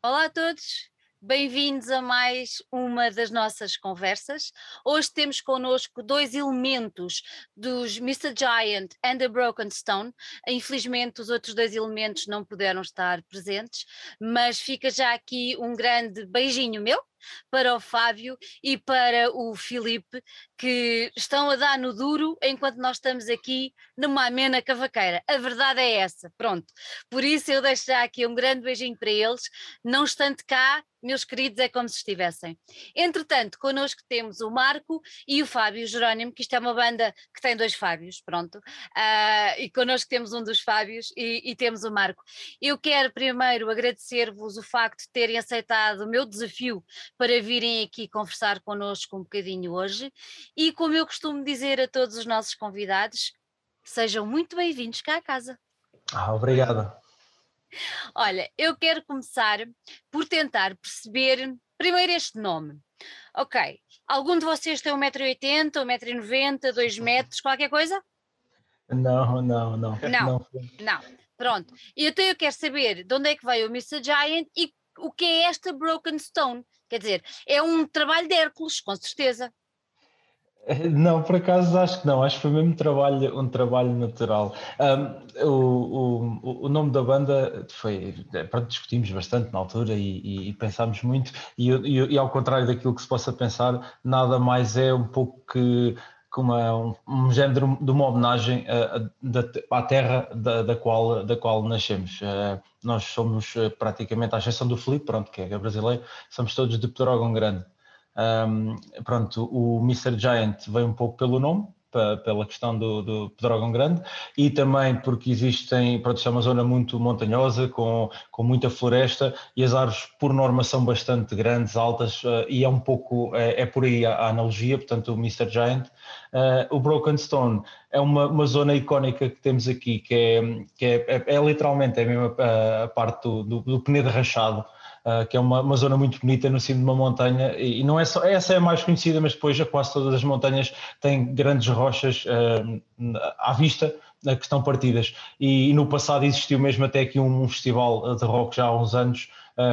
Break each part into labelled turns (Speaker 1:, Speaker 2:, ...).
Speaker 1: Olá a todos, bem-vindos a mais uma das nossas conversas. Hoje temos connosco dois elementos dos Mr. Giant and the Broken Stone. Infelizmente, os outros dois elementos não puderam estar presentes, mas fica já aqui um grande beijinho meu para o Fábio e para o Filipe, que estão a dar no duro enquanto nós estamos aqui numa amena cavaqueira. A verdade é essa, pronto. Por isso eu deixo já aqui um grande beijinho para eles, não estando cá, meus queridos, é como se estivessem. Entretanto, connosco temos o Marco e o Fábio Jerónimo, que isto é uma banda que tem dois Fábios, pronto, uh, e connosco temos um dos Fábios e, e temos o Marco. Eu quero primeiro agradecer-vos o facto de terem aceitado o meu desafio para virem aqui conversar connosco um bocadinho hoje. E como eu costumo dizer a todos os nossos convidados, sejam muito bem-vindos cá à casa.
Speaker 2: Ah, obrigado.
Speaker 1: Olha, eu quero começar por tentar perceber primeiro este nome. Ok, algum de vocês tem 1,80m, 1,90m, 2 metros, qualquer coisa?
Speaker 2: Não, não, não.
Speaker 1: Não, não. não. Pronto. E então eu quero saber de onde é que veio o Mr. Giant e o que é esta Broken Stone. Quer dizer, é um trabalho de Hércules, com certeza.
Speaker 2: Não, por acaso acho que não, acho que foi mesmo trabalho, um trabalho natural. Um, o, o, o, nome da banda foi, pronto, discutimos bastante na altura e, e, e pensámos muito, e, e, ao contrário daquilo que se possa pensar, nada mais é um pouco que como um, um género de uma homenagem à terra da, da, qual, da qual nascemos. Uh, nós somos uh, praticamente, à exceção do Felipe, pronto, que é brasileiro, somos todos de Pedrógão Grande. Um, pronto, o Mr. Giant veio um pouco pelo nome, pela questão do, do Pedrógão Grande e também porque existem, pronto, é uma zona muito montanhosa, com, com muita floresta e as árvores por norma são bastante grandes, altas uh, e é um pouco, é, é por aí a, a, analogia, portanto o Mr. Giant. Uh, o Broken Stone é uma, uma zona icónica que temos aqui, que é, que é, é, é literalmente é mesmo a, a parte do, do, do Penedo Rachado, Uh, que é uma, uma, zona muito bonita no cimo de uma montanha, e, e, não é só, essa é a mais conhecida, mas depois quase todas as montanhas têm grandes rochas uh, à vista uh, que estão partidas. E, e, no passado existiu mesmo até aqui um, um festival de rock já há uns anos,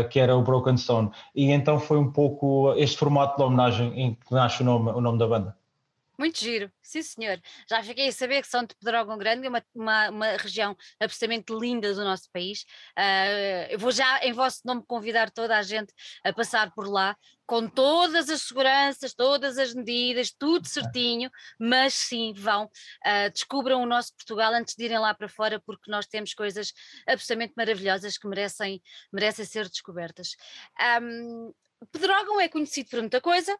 Speaker 2: que era o Broken Stone, e então foi um pouco este formato de homenagem em que nasce o nome, o nome da banda.
Speaker 1: Muito giro, sim senhor. Já fiquei a saber que São de Pedrógão Grande é uma, uma, uma, região absolutamente linda do nosso país. Uh, eu vou já, em vosso nome, convidar toda a gente a passar por lá, com todas as seguranças, todas as medidas, tudo certinho, mas sim, vão, uh, descubram o nosso Portugal antes de irem lá para fora, porque nós temos coisas absolutamente maravilhosas que merecem, merecem ser descobertas. Um, Pedrógão é conhecido por muita coisa,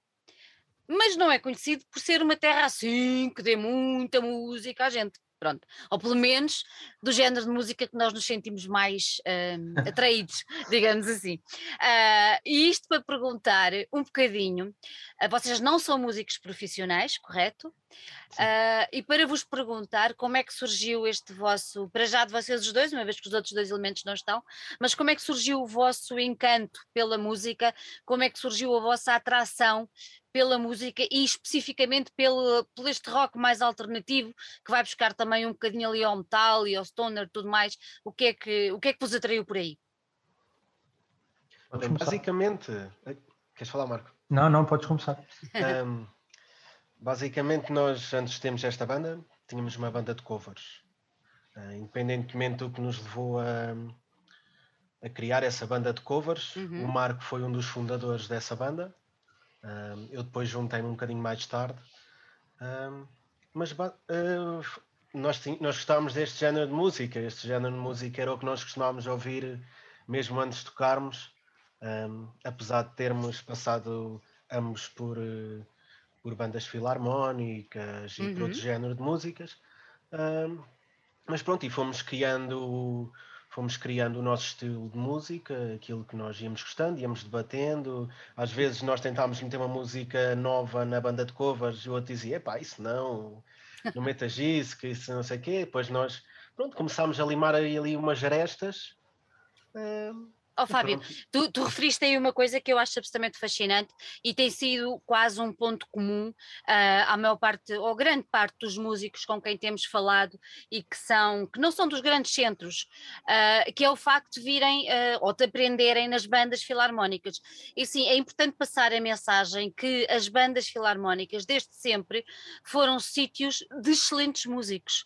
Speaker 1: mas não é conhecido por ser uma terra assim que dê muita música à gente. Pronto, ou pelo menos do género de música que nós nos sentimos mais uh, atraídos, digamos assim. Uh, e isto para perguntar um bocadinho, uh, vocês não são músicos profissionais, correto? e para vos perguntar como é que surgiu este vosso, para já de vocês os dois, uma vez que os outros dois elementos não estão, mas como é que surgiu o vosso encanto pela música, como é que surgiu a vossa atração pela música e especificamente pelo, pelo este rock mais alternativo que vai buscar também um bocadinho ali ao metal e ao stoner tudo mais. O que é que, o que, é que vos atraiu por aí?
Speaker 3: Bem, basicamente, queres falar, Marco?
Speaker 2: Não, não, podes começar.
Speaker 3: Um, basicamente, nós antes temos esta banda, tínhamos uma banda de covers. Uh, independentemente do que nos levou a, a criar essa banda de covers, uhum. o Marco foi um dos fundadores dessa banda eu depois juntei-me um bocadinho mais tarde. mas uh, nós, nós gostávamos deste género de música. Este género de música era o que nós costumávamos ouvir mesmo antes de tocarmos, um, apesar de termos passado ambos por, uh, por bandas filarmónicas uhum. e por outro uhum. género de músicas. Um, mas pronto, e fomos criando fomos criando o nosso estilo de música, aquilo que nós íamos gostando, íamos debatendo. Às vezes nós tentámos meter uma música nova na banda de covers e o outro dizia: epá, isso não, não metas isso, não sei o quê. Depois nós, pronto, começámos a limar ali umas arestas. Uh,
Speaker 1: Oh, Fábio, tu, tu, referiste aí uma coisa que eu acho absolutamente fascinante e tem sido quase um ponto comum uh, à maior parte, ou grande parte dos músicos com quem temos falado e que são, que não são dos grandes centros, uh, que é o facto de virem uh, ou de aprenderem nas bandas filarmónicas. E sim, é importante passar a mensagem que as bandas filarmónicas, desde sempre, foram sítios de excelentes músicos.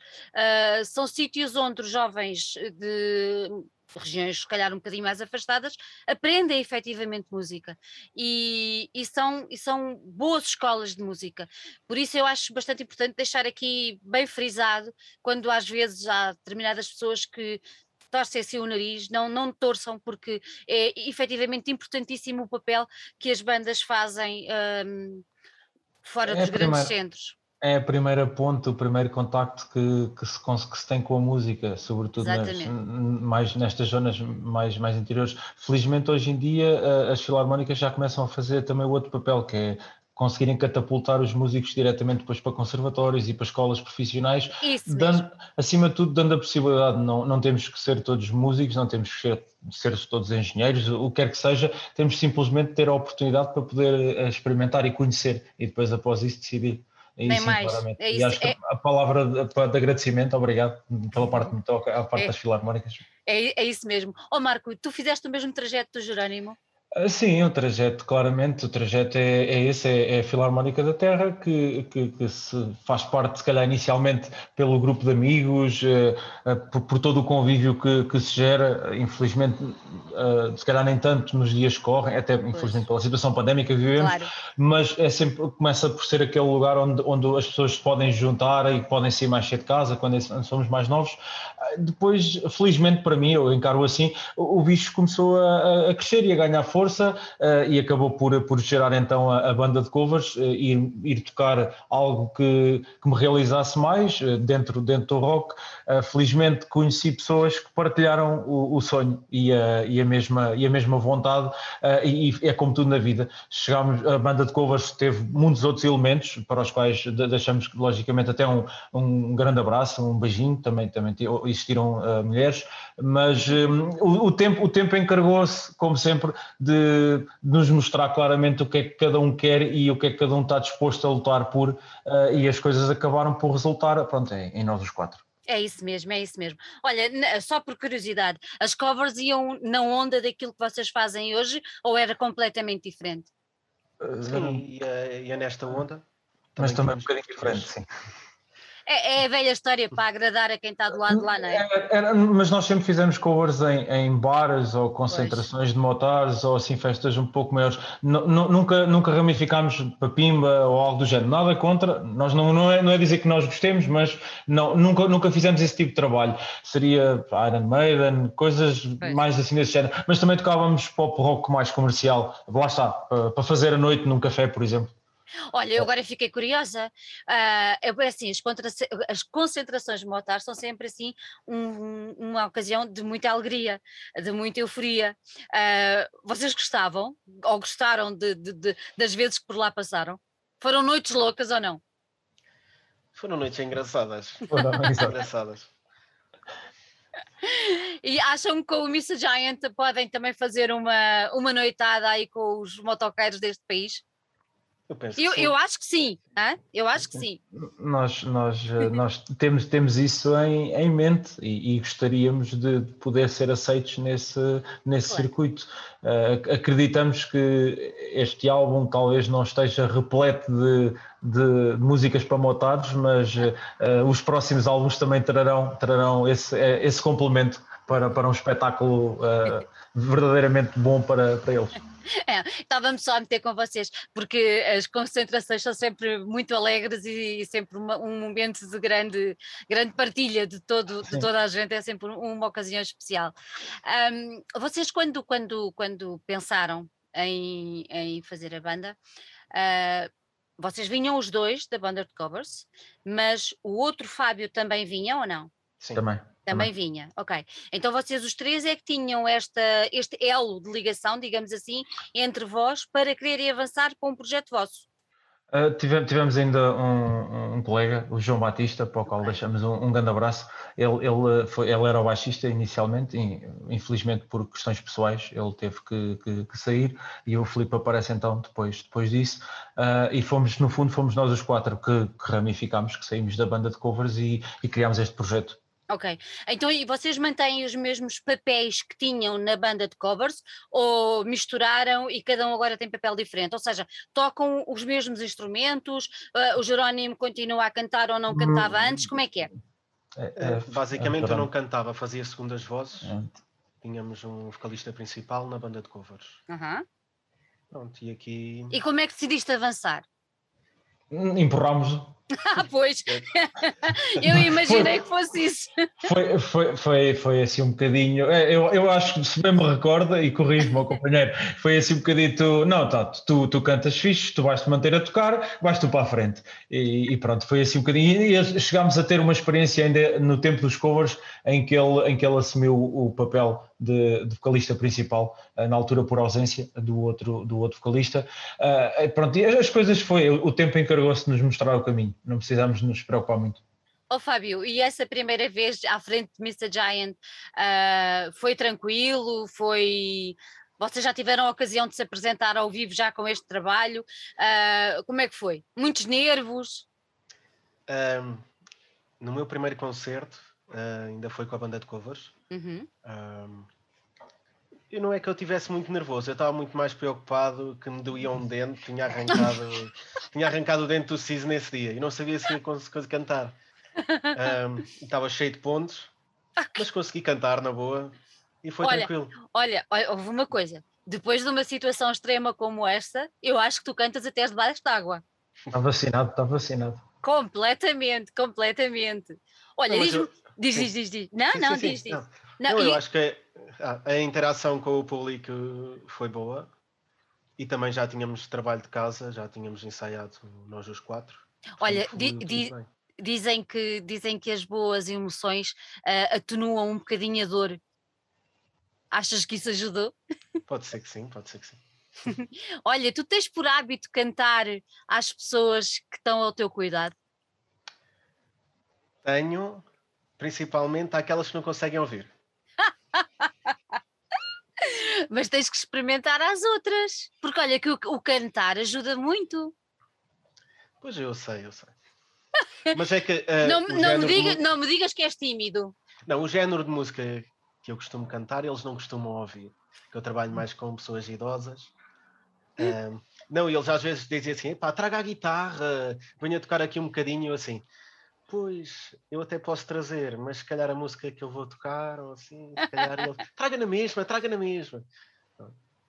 Speaker 1: são sítios onde os jovens de regiões se calhar um bocadinho mais afastadas, aprendem efetivamente música e, e, são, e são boas escolas de música. Por isso eu acho bastante importante deixar aqui bem frisado, quando às vezes há determinadas pessoas que torcem assim o nariz, não, não torçam, porque é efetivamente importantíssimo o papel que as bandas fazem um, fora é dos grandes centros.
Speaker 2: É a primeira ponte, o primeiro contacto que, que, se, que se tem com a música, sobretudo nas, mais, nestas zonas mais, mais interiores. Felizmente, hoje em dia, as filarmónicas já começam a fazer também o outro papel, que é conseguirem catapultar os músicos diretamente depois para conservatórios e para escolas profissionais, dando, acima de tudo dando a possibilidade, não, não temos que ser todos músicos, não temos que ser, ser todos engenheiros, o que quer que seja, temos simplesmente ter a oportunidade para poder eh, experimentar e conhecer e depois após isso decidir.
Speaker 1: É Nem mais. É
Speaker 2: isso, e acho que é... a palavra de, de, agradecimento, obrigado pela parte que me toca, à parte
Speaker 1: é,
Speaker 2: das filarmónicas.
Speaker 1: É, é isso mesmo. Ó oh, Marco, tu fizeste o mesmo trajeto do Jerônimo?
Speaker 2: Ah, sim, o trajeto, claramente, o trajeto é, é esse, é, é, a Filarmónica da Terra, que, que, que, se faz parte, se calhar, inicialmente pelo grupo de amigos, eh, eh, por, por, todo o convívio que, que, se gera, infelizmente, eh, se calhar nem tanto nos dias que correm, até infelizmente pela situação pandémica que vivemos, claro. mas é sempre, começa por ser aquele lugar onde, onde as pessoas se podem juntar e podem sair mais cedo de casa, quando somos mais novos. Ah, depois, felizmente para mim, eu encaro assim, o, o bicho começou a, a crescer e a ganhar força força uh, e acabou por, por gerar então a, a banda de covers, uh, ir, ir tocar algo que, que me realizasse mais uh, dentro, dentro do rock. Felizmente conheci pessoas que partilharam o, o sonho e a, e, a mesma, e a mesma vontade e, e, é como tudo na vida. Chegámos, a banda de covers teve muitos outros elementos para os quais deixamos logicamente até um, um grande abraço, um beijinho, também, também existiram mulheres, mas um, o, o, tempo, o tempo encargou-se, como sempre, de de, nos mostrar claramente o que é que cada um quer e o que é que cada um está disposto a lutar por, uh, e as coisas acabaram por resultar, pronto, em, em nós os quatro.
Speaker 1: É isso mesmo, é isso mesmo. Olha, só por curiosidade, as covers iam na onda daquilo que vocês fazem hoje ou era completamente diferente?
Speaker 3: Sim, ia, ia nesta onda.
Speaker 2: Mas também um bocadinho diferente, sim.
Speaker 1: É, é, a velha história para agradar a quem está do lado lá, não é?
Speaker 2: é mas nós sempre fizemos covers em, em bares ou concentrações pois. de motares ou assim festas um pouco maiores. N nunca, nunca ramificámos para pimba ou algo do género. Nada contra. Nós não, não, é, não é dizer que nós gostemos, mas não, nunca, nunca fizemos esse tipo de trabalho. Seria Iron Maiden, coisas pois. mais assim desse género. Mas também tocávamos pop rock mais comercial. Lá está, para fazer a noite num café, por exemplo.
Speaker 1: Olha, eu agora fiquei curiosa. Uh, é assim, as, as, concentrações de motar são sempre assim um, uma ocasião de muita alegria, de muita euforia. Uh, vocês gostavam ou gostaram de, de, de, das vezes que por lá passaram? Foram noites loucas ou não?
Speaker 3: Foram noites engraçadas. Foram engraçadas.
Speaker 1: E acham que com o Missa Giant podem também fazer uma, uma noitada aí com os motoqueiros deste país?
Speaker 3: Eu, penso
Speaker 1: eu, eu acho que sim, hein? eu acho que sim.
Speaker 2: Nós, nós, eh, nós temos, temos isso em, em mente e, e gostaríamos de poder ser aceitos nesse, nesse claro. circuito. Uh, acreditamos que este álbum talvez não esteja repleto de, de músicas para motados, mas uh, os próximos álbuns também trarão, trarão esse, esse complemento para, para um espetáculo uh, verdadeiramente bom para, para eles.
Speaker 1: É, estávamos só a meter com vocês, porque as concentrações são sempre muito alegres e, e sempre uma, um momento de grande, grande partilha de, todo, de toda a gente, é sempre uma ocasião especial. Um, vocês, quando, quando, quando pensaram em, em fazer a banda, uh, vocês vinham os dois da banda de covers, mas o outro Fábio também vinha ou não?
Speaker 2: Sim. Também.
Speaker 1: Também, vinha, ok. Então vocês os três é que tinham esta, este elo de ligação, digamos assim, entre vós para quererem avançar com um projeto vosso.
Speaker 2: Uh, tivemos, tivemos, ainda um, um, colega, o João Batista, para o qual deixamos um, um grande abraço. Ele, ele, foi, ele era o baixista inicialmente, e, infelizmente por questões pessoais ele teve que, que, que, sair e o Filipe aparece então depois, depois disso. Uh, e fomos, no fundo, fomos nós os quatro que, que ramificámos, que saímos da banda de covers e, e criámos este projeto
Speaker 1: Ok. Então, e vocês mantêm os mesmos papéis que tinham na banda de covers ou misturaram e cada um agora tem papel diferente? Ou seja, tocam os mesmos instrumentos? Uh, o Jerónimo continua a cantar ou não cantava hum. antes? Como é que é?
Speaker 3: é, é, é Basicamente, é, eu não cantava, fazia segundas vozes. É. Tínhamos um vocalista principal na banda de covers.
Speaker 1: Uhum.
Speaker 3: Pronto, e aqui.
Speaker 1: E como é que decidiste avançar?
Speaker 2: Empurramos
Speaker 1: ah, pois, eu imaginei foi, que fosse isso.
Speaker 2: Foi, foi, foi, foi assim um bocadinho, é, eu, eu acho que se bem me recorda, e corrijo meu companheiro, foi assim um bocadinho, tu, não, tá, tu, tu cantas fixe, tu vais-te manter a tocar, vais tu para a frente. E, e, pronto, foi assim um bocadinho, e chegámos a ter uma experiência ainda no tempo dos covers, em que ele, em que ele assumiu o papel de, de, vocalista principal, eh, na altura por ausência do outro, do outro vocalista. Uh, pronto, e as coisas foi, o tempo encargou-se de nos mostrar o caminho, não precisamos nos preocupar muito.
Speaker 1: Oh, Fábio, e essa primeira vez à frente de Mr. Giant uh, foi tranquilo? Foi. Vocês já tiveram a ocasião de se apresentar ao vivo já com este trabalho? Uh, como é que foi? Muitos nervos?
Speaker 3: Um, no meu primeiro concerto, uh, ainda foi com a banda de covers. Uhum. Um, e não é que eu tivesse muito nervoso, eu estava muito mais preocupado que me doía um dente, tinha arrancado, tinha arrancado o dente do siso nesse dia e não sabia se ia conseguir cantar. Um, estava cheio de pontos, mas consegui cantar na boa e foi
Speaker 1: olha,
Speaker 3: tranquilo.
Speaker 1: Olha, olha, houve uma coisa, depois de uma situação extrema como esta, eu acho que tu cantas até debaixo de água.
Speaker 2: Está vacinado, está vacinado.
Speaker 1: Completamente, completamente. Olha, diz, eu... diz, diz, diz, diz, Não, sim, não, sim, diz, sim. diz. Não.
Speaker 3: Não, não e... eu acho que a, a interação com o público foi boa e também já tínhamos trabalho de casa, já tínhamos ensaiado nós os quatro.
Speaker 1: Olha, di, di, dizem, que, dizem que as boas emoções uh, atenuam um bocadinho a dor. Achas que isso ajudou?
Speaker 3: Pode ser que sim, pode ser que sim.
Speaker 1: Olha, tu tens por hábito cantar às pessoas que estão ao teu cuidado?
Speaker 3: Tenho, principalmente àquelas que não conseguem ouvir.
Speaker 1: Mas tens que experimentar as outras, porque olha que o, o cantar ajuda muito.
Speaker 3: Pois eu sei, eu sei. Mas é que.
Speaker 1: Uh, não, não, me diga, não me digas que és tímido.
Speaker 3: Não, o género de música que eu costumo cantar, eles não costumam ouvir. Que eu trabalho mais com pessoas idosas. Um, não, eles às vezes dizem assim: pá, traga a guitarra, venha tocar aqui um bocadinho, assim. Pois, eu até posso trazer, mas se calhar a música que eu vou tocar, ou assim, se calhar ele. traga na mesma, traga na mesma.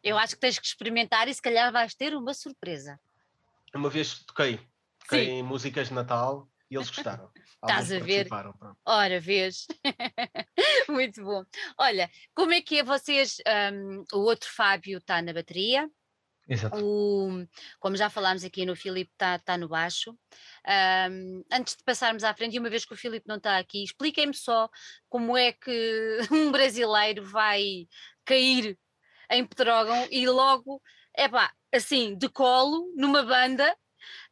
Speaker 1: Eu acho que tens que experimentar e se calhar vais ter uma surpresa.
Speaker 3: Uma vez toquei, toquei Sim. em músicas de Natal e eles gostaram.
Speaker 1: Estás a ver? Ora, vês. Muito bom. Olha, como é que é vocês? Um, o outro Fábio está na bateria,
Speaker 2: Exato.
Speaker 1: O, como já falámos aqui no Filipe, está tá no baixo. Um, antes de passarmos à frente, e uma vez que o Filipe não está aqui, expliquem-me só como é que um brasileiro vai cair em Pedrógão e logo, é pá, assim, de colo, numa banda.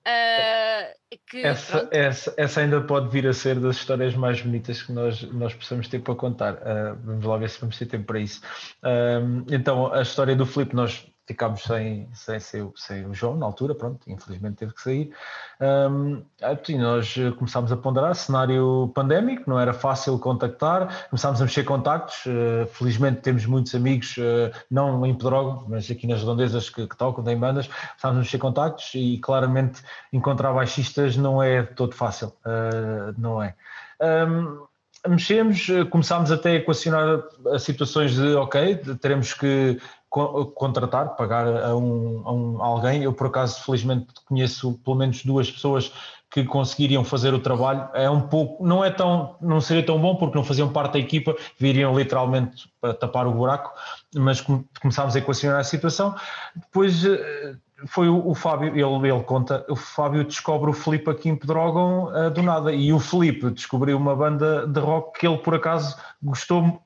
Speaker 1: Uh, que,
Speaker 2: essa, essa, essa, ainda pode vir a ser das histórias mais bonitas que nós, nós possamos ter para contar. Uh, vamos lá ver se vamos ter tempo para isso. Uh, então, a história do Filipe, nós ficámos sem, sem, sem, sem, o João na altura, pronto, infelizmente teve que sair. Um, e nós começámos a ponderar cenário pandémico, não era fácil contactar, começámos a mexer contactos, uh, felizmente temos muitos amigos, uh, não em Pedrógão, mas aqui nas redondezas que, que tocam, têm bandas, começámos a mexer contactos e claramente encontrar baixistas não é todo fácil, uh, não é. Um, mexemos, começámos até a equacionar as situações de, ok, teremos que contratar, pagar a, um, a um, alguém. Eu, por acaso, felizmente conheço pelo menos duas pessoas que conseguiriam fazer o trabalho. É um pouco, não é tão, não seria tão bom porque não faziam parte da equipa, viriam literalmente para tapar o buraco, mas começámos a equacionar a situação. Depois, eh, foi o, o Fábio, ele, ele conta, o Fábio descobre o Felipe aqui em Pedrógão uh, do nada, e o Felipe descobriu uma banda de rock que ele por acaso gostou,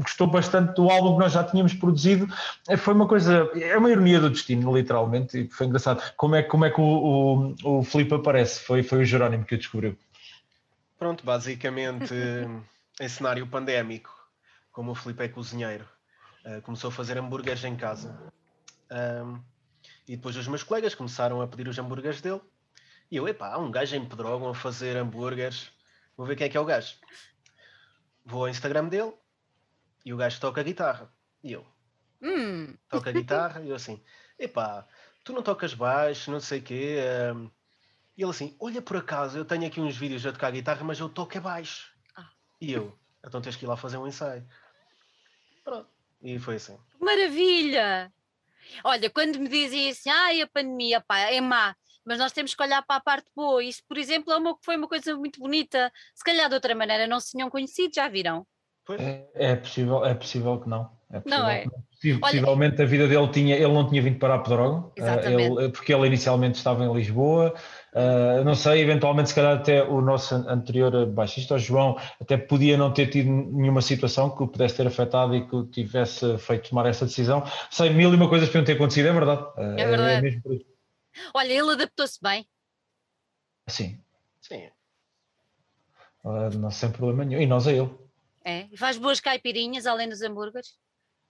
Speaker 2: gostou bastante do álbum que nós já tínhamos produzido, eh, foi uma coisa, é uma ironia do destino, literalmente, e foi engraçado, como é, como é que o, o, o Felipe aparece, foi, foi o Jerónimo que o descobriu.
Speaker 3: Pronto, basicamente em cenário pandémico, como o Felipe é cozinheiro, uh, começou a fazer hambúrgueres em casa. Um, e depois os meus colegas começaram a pedir os hambúrgueres dele. E eu, epá, há um gajo em Pedrógão a fazer hambúrgueres. Vou ver quem é que é o gajo. Vou ao Instagram dele e o gajo toca guitarra. E eu,
Speaker 1: hum.
Speaker 3: toca guitarra. e eu assim, epá, tu não tocas baixo, não sei o quê. Um... E ele assim, olha por acaso, eu tenho aqui uns vídeos a tocar guitarra, mas eu toco é baixo. Ah. E eu, então tens que ir lá fazer um ensaio. Pronto. E foi assim.
Speaker 1: Maravilha! Olha, quando me dizem assim, ai, a pandemia, pá, é má, mas nós temos que olhar para a parte boa. Isso, por exemplo, é uma, foi uma coisa muito bonita. Se calhar de outra maneira não se tinham conhecido, já viram?
Speaker 2: É, é, possível, é possível que não. É
Speaker 1: não é?
Speaker 2: Possivelmente Olha, a vida dele tinha, ele não tinha vindo para a Pedrógão, uh, porque ele inicialmente estava em Lisboa, uh, não sei, eventualmente se calhar até o nosso anterior baixista, o João, até podia não ter tido nenhuma situação que o pudesse ter afetado e que o tivesse feito tomar essa decisão. Sei, mil e uma coisas podiam ter acontecido, é verdade.
Speaker 1: Uh, é verdade. É Olha, ele adaptou-se bem.
Speaker 2: Sim.
Speaker 3: Sim.
Speaker 2: não sem problema nenhum. E nós a ele.
Speaker 1: É? E faz boas caipirinhas além dos hambúrgueres?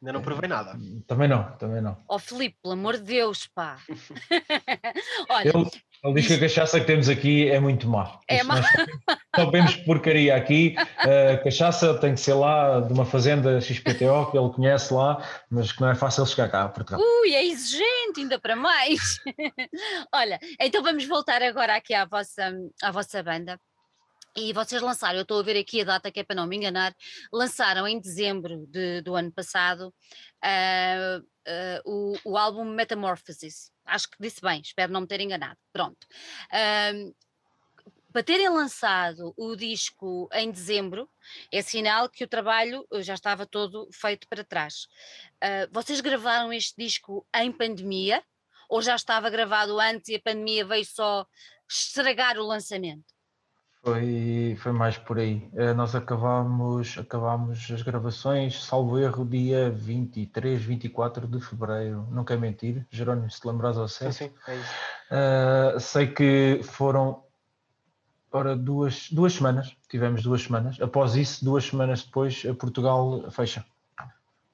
Speaker 3: Ainda não provei nada.
Speaker 2: Também não, também não.
Speaker 1: Ó oh, Filipe, pelo amor de Deus, pá. Olha,
Speaker 2: ele, ele diz que a cachaça que temos aqui é muito má.
Speaker 1: É má.
Speaker 2: Só vemos porcaria aqui. A cachaça tem que ser lá de uma fazenda XPTO que ele conhece lá, mas que não é fácil chegar cá a Portugal.
Speaker 1: Ui, é exigente, ainda para mais. Olha, então vamos voltar agora aqui à vossa, à vossa banda. E vocês lançaram, eu estou a ver aqui a data que é para não me enganar, lançaram em dezembro de, do ano passado uh, uh, o, o, álbum Metamorphosis. Acho que disse bem, espero não me ter enganado. Pronto. Uh, para terem lançado o disco em dezembro, é sinal que o trabalho já estava todo feito para trás. vocês gravaram este disco em pandemia? Ou já estava gravado antes e a pandemia veio só estragar o lançamento?
Speaker 2: Foi, foi mais por aí. Uh, nós acabámos, acabámos as gravações, salvo erro, dia 23, 24 de fevereiro. Não quer mentir, Jerónimo, se te lembras ao certo.
Speaker 3: Sim, sim, é isso.
Speaker 2: Uh, sei que foram ora, duas, duas semanas, tivemos duas semanas. Após isso, duas semanas depois, Portugal fecha.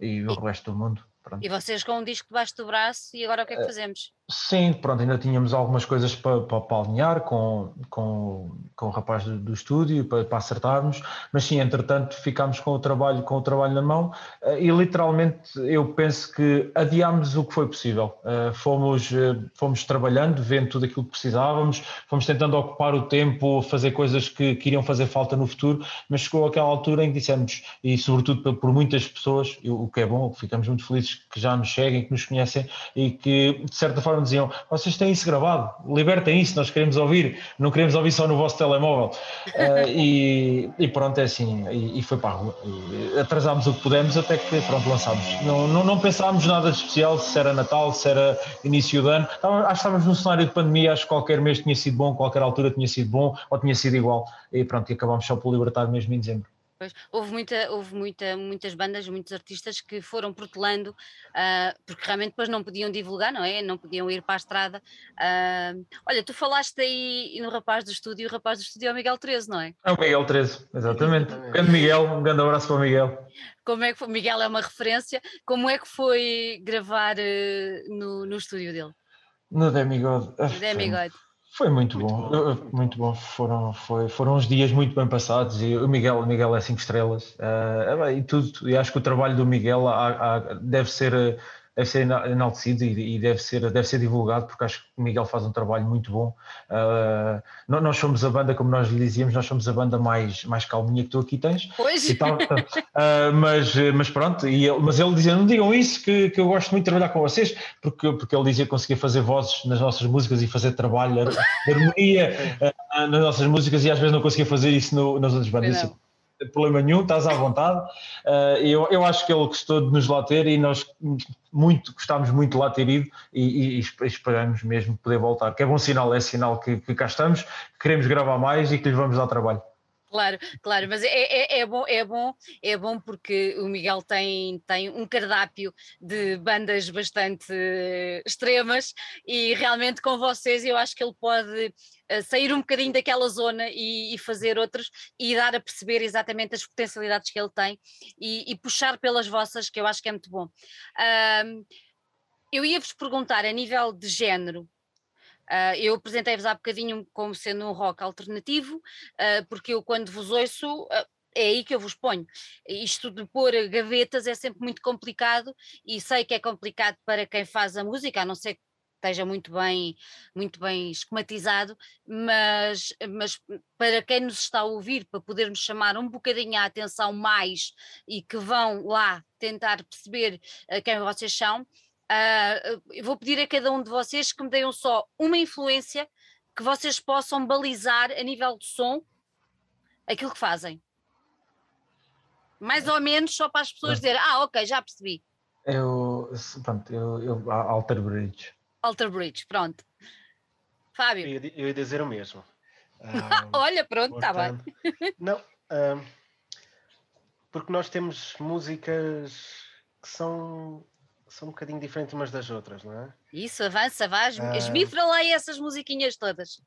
Speaker 2: E o resto do mundo. Pronto.
Speaker 1: E vocês com um disco debaixo do braço, e agora o que é que eh, fazemos?
Speaker 2: Sim, pronto, ainda tínhamos algumas coisas para, para, para alinhar com, com, com o rapaz do, do estúdio, para, para, acertarmos, mas sim, entretanto ficámos com o trabalho, com o trabalho na mão eh, e literalmente eu penso que adiámos o que foi possível. Eh, fomos, eh, fomos trabalhando, vendo tudo aquilo que precisávamos, fomos tentando ocupar o tempo, fazer coisas que, que iriam fazer falta no futuro, mas chegou aquela altura em que dissemos, e sobretudo por muitas pessoas, o que é bom, ficamos muito felizes que já nos cheguem, que nos conhecem e que de certa forma diziam: vocês têm isso gravado, libertem isso, nós queremos ouvir, não queremos ouvir só no vosso telemóvel. Uh, e, e, pronto, é assim, e, e foi para a rua. E atrasámos o que pudemos até que pronto, lançámos. Não, não, não pensámos nada de especial, se era Natal, se era início de ano. Acho que estávamos num cenário de pandemia, acho que qualquer mês tinha sido bom, qualquer altura tinha sido bom ou tinha sido igual. E pronto, e acabámos só por libertar mesmo em dezembro.
Speaker 1: Pois, houve muita, houve muita, muitas bandas, muitos artistas que foram protelando, uh, porque realmente depois não podiam divulgar, não é? Não podiam ir para a estrada. Uh, olha, tu falaste aí no rapaz do estúdio, o rapaz do estúdio é o Miguel 13, não é?
Speaker 2: É o Miguel 13, exatamente. Grande Miguel, um grande abraço para o Miguel.
Speaker 1: Como é que foi? Miguel é uma referência. Como é que foi gravar uh, no, no estúdio dele?
Speaker 2: No Demigod.
Speaker 1: No Demigod.
Speaker 2: Foi muito, muito bom, bom, muito bom. Foram, foi, foram uns dias muito bem passados e o Miguel, o Miguel é cinco estrelas uh, e tudo. E acho que o trabalho do Miguel há, há, deve ser deve ser enaltecido e, e, deve, ser, deve ser divulgado, porque acho que o Miguel faz um trabalho muito bom. Uh, nós somos a banda, como nós lhe dizíamos, nós somos a banda mais, mais calminha que tu aqui tens.
Speaker 1: Pois.
Speaker 2: Tal, uh, mas, mas pronto, e ele, mas ele dizia: não digam isso, que, que eu gosto muito de trabalhar com vocês, porque, porque ele dizia que conseguia fazer vozes nas nossas músicas e fazer trabalho, harmonia uh, nas nossas músicas, e às vezes não conseguia fazer isso no, nas outras bandas. Problema nenhum, estás à vontade. Uh, eu, eu acho que ele gostou de nos lá ter e nós muito, gostámos muito de lá ter ido e, e, e esperamos mesmo poder voltar. Que é bom sinal, é sinal que, que cá estamos, que queremos gravar mais e que lhes vamos dar trabalho.
Speaker 1: Claro, claro, mas é, é, é, bom, é bom, é bom porque o Miguel tem, tem um cardápio de bandas bastante extremas e realmente com vocês eu acho que ele pode eh, sair um bocadinho daquela zona e, e fazer outros e dar a perceber exatamente as potencialidades que ele tem e, e puxar pelas vossas, que eu acho que é muito bom. Um, eu ia-vos perguntar a nível de género, Uh, eu apresentei-vos há bocadinho como sendo um rock alternativo, uh, porque eu quando vos ouço. Uh, é aí que eu vos ponho. Isto de pôr gavetas é sempre muito complicado e sei que é complicado para quem faz a música, a não ser que esteja muito bem, muito bem esquematizado, mas, mas para quem nos está a ouvir, para podermos chamar um bocadinho a atenção mais e que vão lá tentar perceber quem vocês são, Uh, eu vou pedir a cada um de vocês que me deem só uma influência que vocês possam balizar a nível de som aquilo que fazem. Mais ou menos só para as pessoas dizerem, ah, ok, já percebi.
Speaker 2: Eu, pronto, eu, eu Alter Bridge.
Speaker 1: Alter Bridge, pronto. Fábio.
Speaker 3: Eu, eu ia dizer o mesmo.
Speaker 1: Um, Olha, pronto, está bem.
Speaker 3: Não, porque nós temos músicas que são são um bocadinho diferentes umas das outras, não é?
Speaker 1: Isso, avança, vais, ah, esmifra lá essas musiquinhas todas.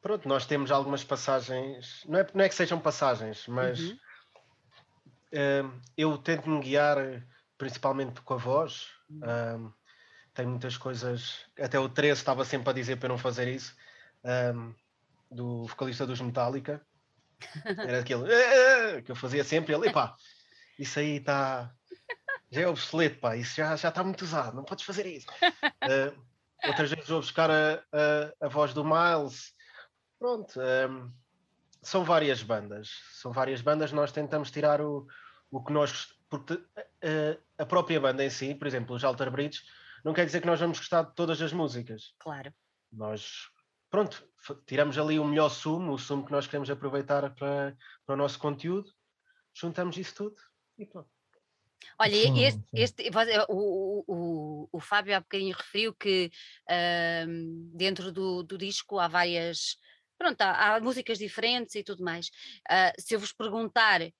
Speaker 3: Pronto, nós temos algumas passagens, não é, não é que sejam passagens, mas uhum. uh, eu tento me guiar principalmente com a voz. Uh, tem muitas coisas, até o 13 estava sempre a dizer para eu não fazer isso, um, do vocalista dos Metallica. Era aquele eh, eh", que eu fazia sempre, ele, epá, isso aí está já é obsoleto, pá, isso já, já está muito usado, não podes fazer isso. uh, outras vezes vou buscar a, a, a voz do Miles. Pronto, um, ehm, são várias bandas, são várias bandas, nós tentamos tirar o, o que nós. Porque uh, a própria banda em si, por exemplo, os Alter Bridge, não quer dizer que nós vamos gostar de todas as músicas.
Speaker 1: Claro.
Speaker 3: Nós, pronto, tiramos ali o melhor sumo, o sumo que nós queremos aproveitar para, para o nosso conteúdo, juntamos isso tudo e pronto.
Speaker 1: Olha, este, este o, o, o, Fábio há bocadinho referiu que uh, dentro do, do, disco há várias. Pronto, há, há, músicas diferentes e tudo mais. Uh, se eu vos perguntar uh,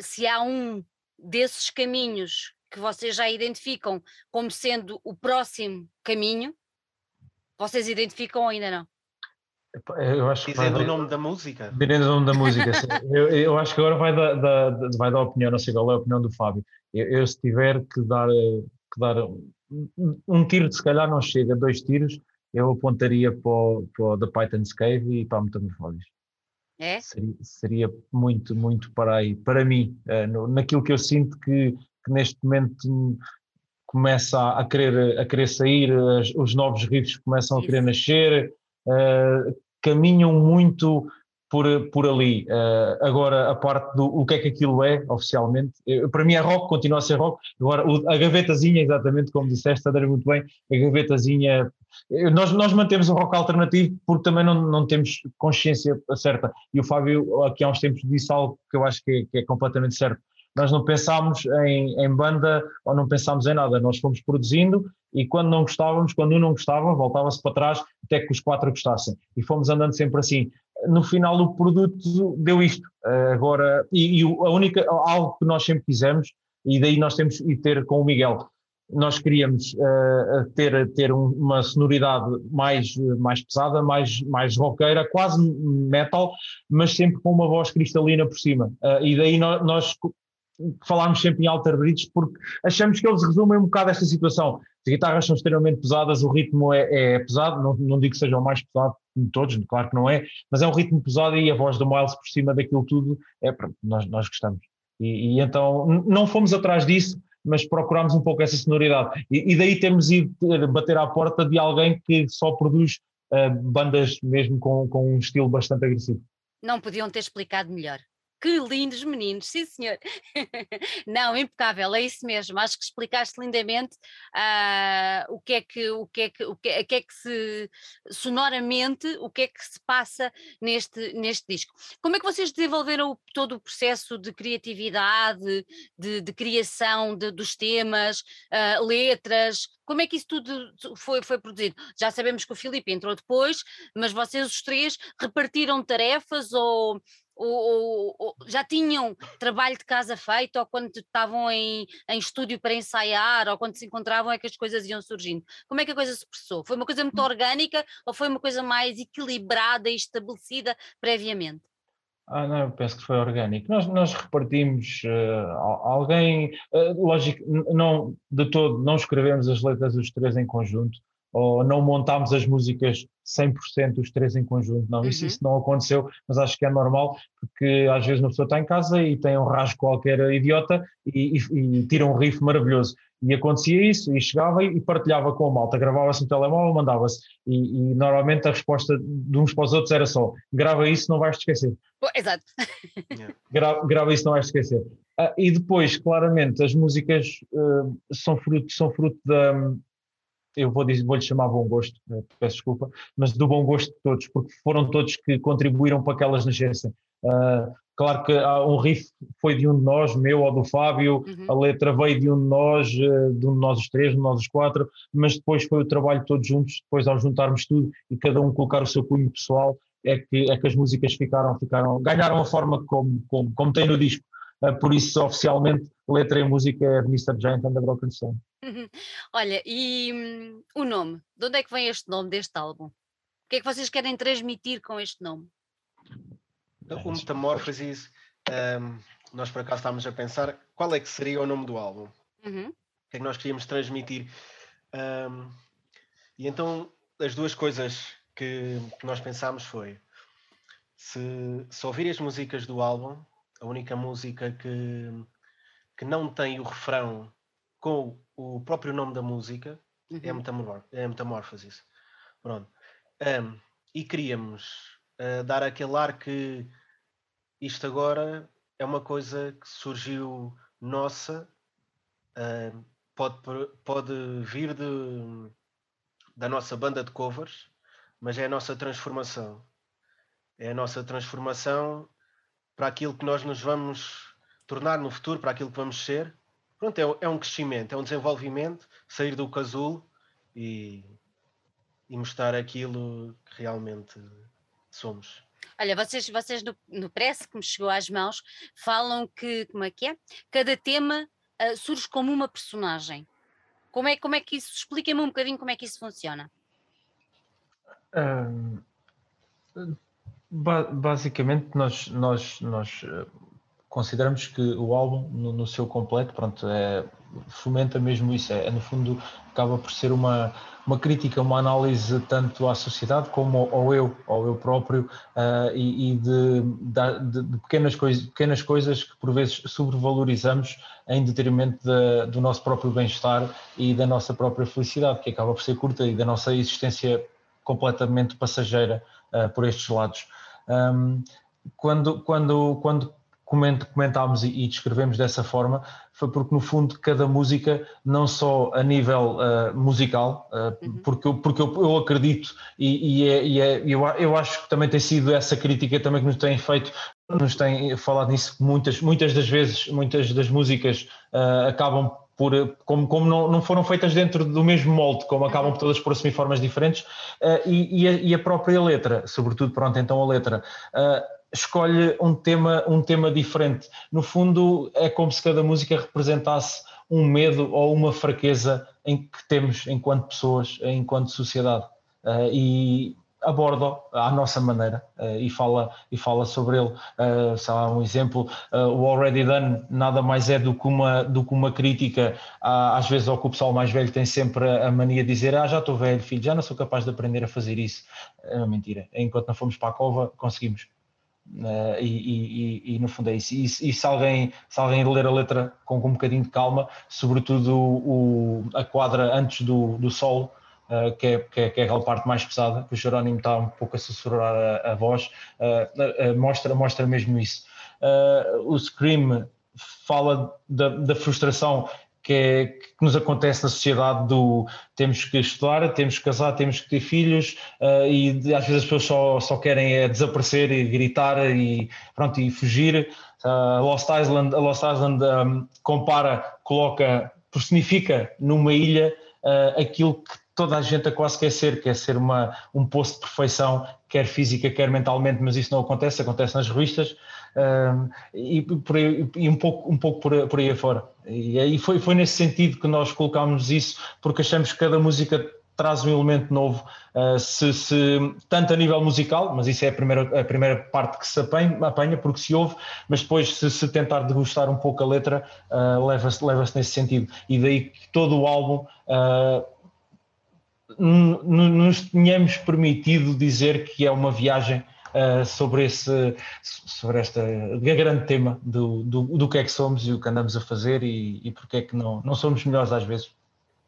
Speaker 1: se há um desses caminhos que vocês já identificam como sendo o próximo caminho, vocês identificam ou ainda não?
Speaker 3: Eu acho Dizendo o nome da música.
Speaker 2: Dizendo o nome da música, sim. eu, eu, acho que agora vai dar, da, vai dar a opinião, não sei qual é a opinião do Fábio. Eu, eu se tiver que dar, que dar um tiro, se calhar não chega, dois tiros, eu apontaria para o, para o The Python's Cave e para a Metamorfoses.
Speaker 1: É?
Speaker 2: Seria, seria, muito, muito para aí, para mim, no, naquilo que eu sinto que, que neste momento começa a, a, querer, a querer sair, as, os novos riffs começam Isso. a querer nascer, uh, caminham muito por, por ali. Uh, agora, a parte do o que é que aquilo é, oficialmente, uh, para mim é rock, continua a ser rock. Agora, o, a gavetazinha, exatamente como disseste, André, muito bem, a gavetazinha. Uh, nós, nós mantemos o rock alternativo porque também não, não temos consciência certa. E o Fábio, aqui há uns tempos, disse algo que eu acho que é, que é completamente certo. Nós não pensámos em, em banda ou não pensámos em nada, nós fomos produzindo e quando não gostávamos, quando um não gostava, voltava-se para trás até que os quatro gostassem. E fomos andando sempre assim no final o produto deu isto. Uh, agora, e, e, a única, algo que nós sempre fizemos, e daí nós temos e ter com o Miguel, nós queríamos uh, ter, ter uma sonoridade mais, mais pesada, mais, mais roqueira, quase metal, mas sempre com uma voz cristalina por cima. Uh, e daí nós, nós falámos sempre em alter bridge porque achamos que eles resumem um bocado esta situação. As guitarras são extremamente pesadas, o ritmo é, é pesado, não, não digo que seja o mais pesado de todos, claro que não é, mas é um ritmo pesado e a voz do Miles por cima daquilo tudo, é nós, nós gostamos. E, e então não fomos atrás disso, mas procurámos um pouco essa sonoridade. E, e daí temos ido bater à porta de alguém que só produz uh, bandas mesmo com, com um estilo bastante agressivo.
Speaker 1: Não podiam ter explicado melhor. Que lindos meninos, sim senhor. Não, impecável, é isso mesmo. Acho que explicaste lindamente uh, o que é que o que é que o que é, que é que se sonoramente o que é que se passa neste neste disco. Como é que vocês desenvolveram todo o processo de criatividade, de, de criação de, dos temas, uh, letras? Como é que isso tudo foi, foi produzido? Já sabemos que o Filipe entrou depois, mas vocês os três repartiram tarefas ou ou, ou, já tinham trabalho de casa feito, ou quando estavam em, em estúdio para ensaiar, ou quando se encontravam é que as coisas iam surgindo? Como é que a coisa se processou? Foi uma coisa muito hum. orgânica ou foi uma coisa mais equilibrada e estabelecida previamente?
Speaker 2: Ah, não, eu penso que foi orgânico. Nós, nós repartimos uh, alguém, uh, lógico, não, de todo, não escrevemos as letras os três em conjunto, ou não montámos as músicas 100% os três em conjunto, não, isso, uhum. isso não aconteceu, mas acho que é normal, porque às vezes uma pessoa está em casa e tem um rasgo qualquer idiota e, e, e tira um riff maravilhoso, e acontecia isso, e chegava e partilhava com a malta, gravava-se no telemóvel, mandava-se, e, e, normalmente a resposta de uns para os outros era só, grava isso, não vais te esquecer.
Speaker 1: Exato.
Speaker 2: grava, grava isso, não vais te esquecer. Uh, e depois, claramente, as músicas uh, são fruto, são fruto da, eu vou dizer, vou-lhe chamar bom gosto, né, peço desculpa, mas do bom gosto de todos, porque foram todos que contribuíram para que elas nascessem. Uh, claro que um riff foi de um de nós, meu ou do Fábio, uhum. a letra veio de um de nós, uh, de um de nós os três, de nós os quatro, mas depois foi o trabalho de todos juntos, depois ao juntarmos tudo e cada um colocar o seu cunho pessoal, é que, é que as músicas ficaram, ficaram ganharam a forma como, como, como tem no disco. Uh, por isso, oficialmente, letra e música é de Mr. Giant and the Broken Sun.
Speaker 1: Olha, e hum, o nome? De onde é que vem este nome deste álbum? O que é que vocês querem transmitir com este nome?
Speaker 3: Então, o Metamorphoses, um, nós por acaso estávamos a pensar qual é que seria o nome do álbum. Uhum. O que é que nós queríamos transmitir? Um, e então as duas coisas que, que nós pensámos foi se, se ouvir as músicas do álbum, a única música que, que não tem o refrão com o próprio nome da música uhum. é, Metamor é Metamorphosis. Pronto. Um, e queríamos uh, dar aquele ar que isto agora é uma coisa que surgiu nossa, uh, pode, pode vir de, da nossa banda de covers, mas é a nossa transformação. É a nossa transformação para aquilo que nós nos vamos tornar no futuro, para aquilo que vamos ser pronto, é, é, um crescimento, é um desenvolvimento, sair do casulo e, e mostrar aquilo que realmente somos.
Speaker 1: Olha, vocês, vocês no, no press que me chegou às mãos falam que, como é que é? Cada tema uh, surge como uma personagem. Como é, como é que isso, explica-me um bocadinho como é que isso funciona.
Speaker 2: Um, basicamente nós, nós, nós consideramos que o álbum, no, no seu completo, pronto, é, fomenta mesmo isso. É, é, no fundo, acaba por ser uma, uma crítica, uma análise tanto à sociedade como ao, eu, ao eu próprio, uh, e, e de, de, de, pequenas, coisas, pequenas coisas que por vezes sobrevalorizamos em detrimento de, do nosso próprio bem-estar e da nossa própria felicidade, que acaba por ser curta, e da nossa existência completamente passageira uh, por estes lados. Um, quando, quando, quando comentámos e, e descrevemos dessa forma foi porque no fundo cada música não só a nível uh, musical uh, uhum. porque, eu, porque eu, eu acredito e, e, é, e é, eu, eu acho que também tem sido essa crítica também que nos tem feito nos tem falado nisso muitas muitas das vezes muitas das músicas uh, acabam por, como, como não, não foram feitas dentro do mesmo molde, como acabam uhum. todas por assumir formas diferentes, uh, e, e, a, e, a, própria letra, sobretudo, pronto, então a letra, uh, escolhe um tema, um tema diferente. No fundo, é como se cada música representasse um medo ou uma fraqueza em que temos enquanto pessoas, enquanto sociedade. Uh, e aborda à nossa maneira uh, e, fala, e fala sobre ele. Uh, sei lá, um exemplo, uh, o Already Done nada mais é do que uma, do que uma crítica, às vezes ao que o pessoal mais velho tem sempre a, mania de dizer ah, já estou velho, filho, já não sou capaz de aprender a fazer isso. É uma mentira. Enquanto não fomos para a cova, conseguimos. Uh, e, e, e, no fundo é isso. E, e, se, alguém, se alguém ler a letra com, com um bocadinho de calma, sobretudo o, a quadra antes do, do solo, uh, que, é, que, é, que, é, aquela parte mais pesada, que o Jerónimo está um pouco a sussurrar a, a voz, uh, mostra, mostra mesmo isso. uh, o Scream fala da, da frustração que, é, que, nos acontece na sociedade do temos que estudar, temos que casar, temos que ter filhos uh, e às vezes as pessoas só, só querem é desaparecer e gritar e, pronto, e fugir. Uh, Lost Island, a Lost Island um, compara, coloca, personifica numa ilha uh, aquilo que toda a gente a quase quer ser, quer ser uma, um poço de perfeição, quer física, quer mentalmente, mas isso não acontece, acontece nas revistas um, e, por aí, e, um pouco, um pouco por, por aí afora. E aí foi, foi nesse sentido que nós colocámos isso, porque achamos que cada música traz um elemento novo, uh, se, se, tanto a nível musical, mas isso é a primeira, a primeira parte que se apanha, apanha porque se ouve, mas depois se, se tentar degustar um pouco a letra, uh, leva-se leva nesse sentido. E daí que todo o álbum uh, nos tenhamos permitido dizer que é uma viagem uh, sobre, esse, sobre esta grande tema do, do, do, que é que somos e o que andamos a fazer e, e porque é que não, não somos melhores às vezes.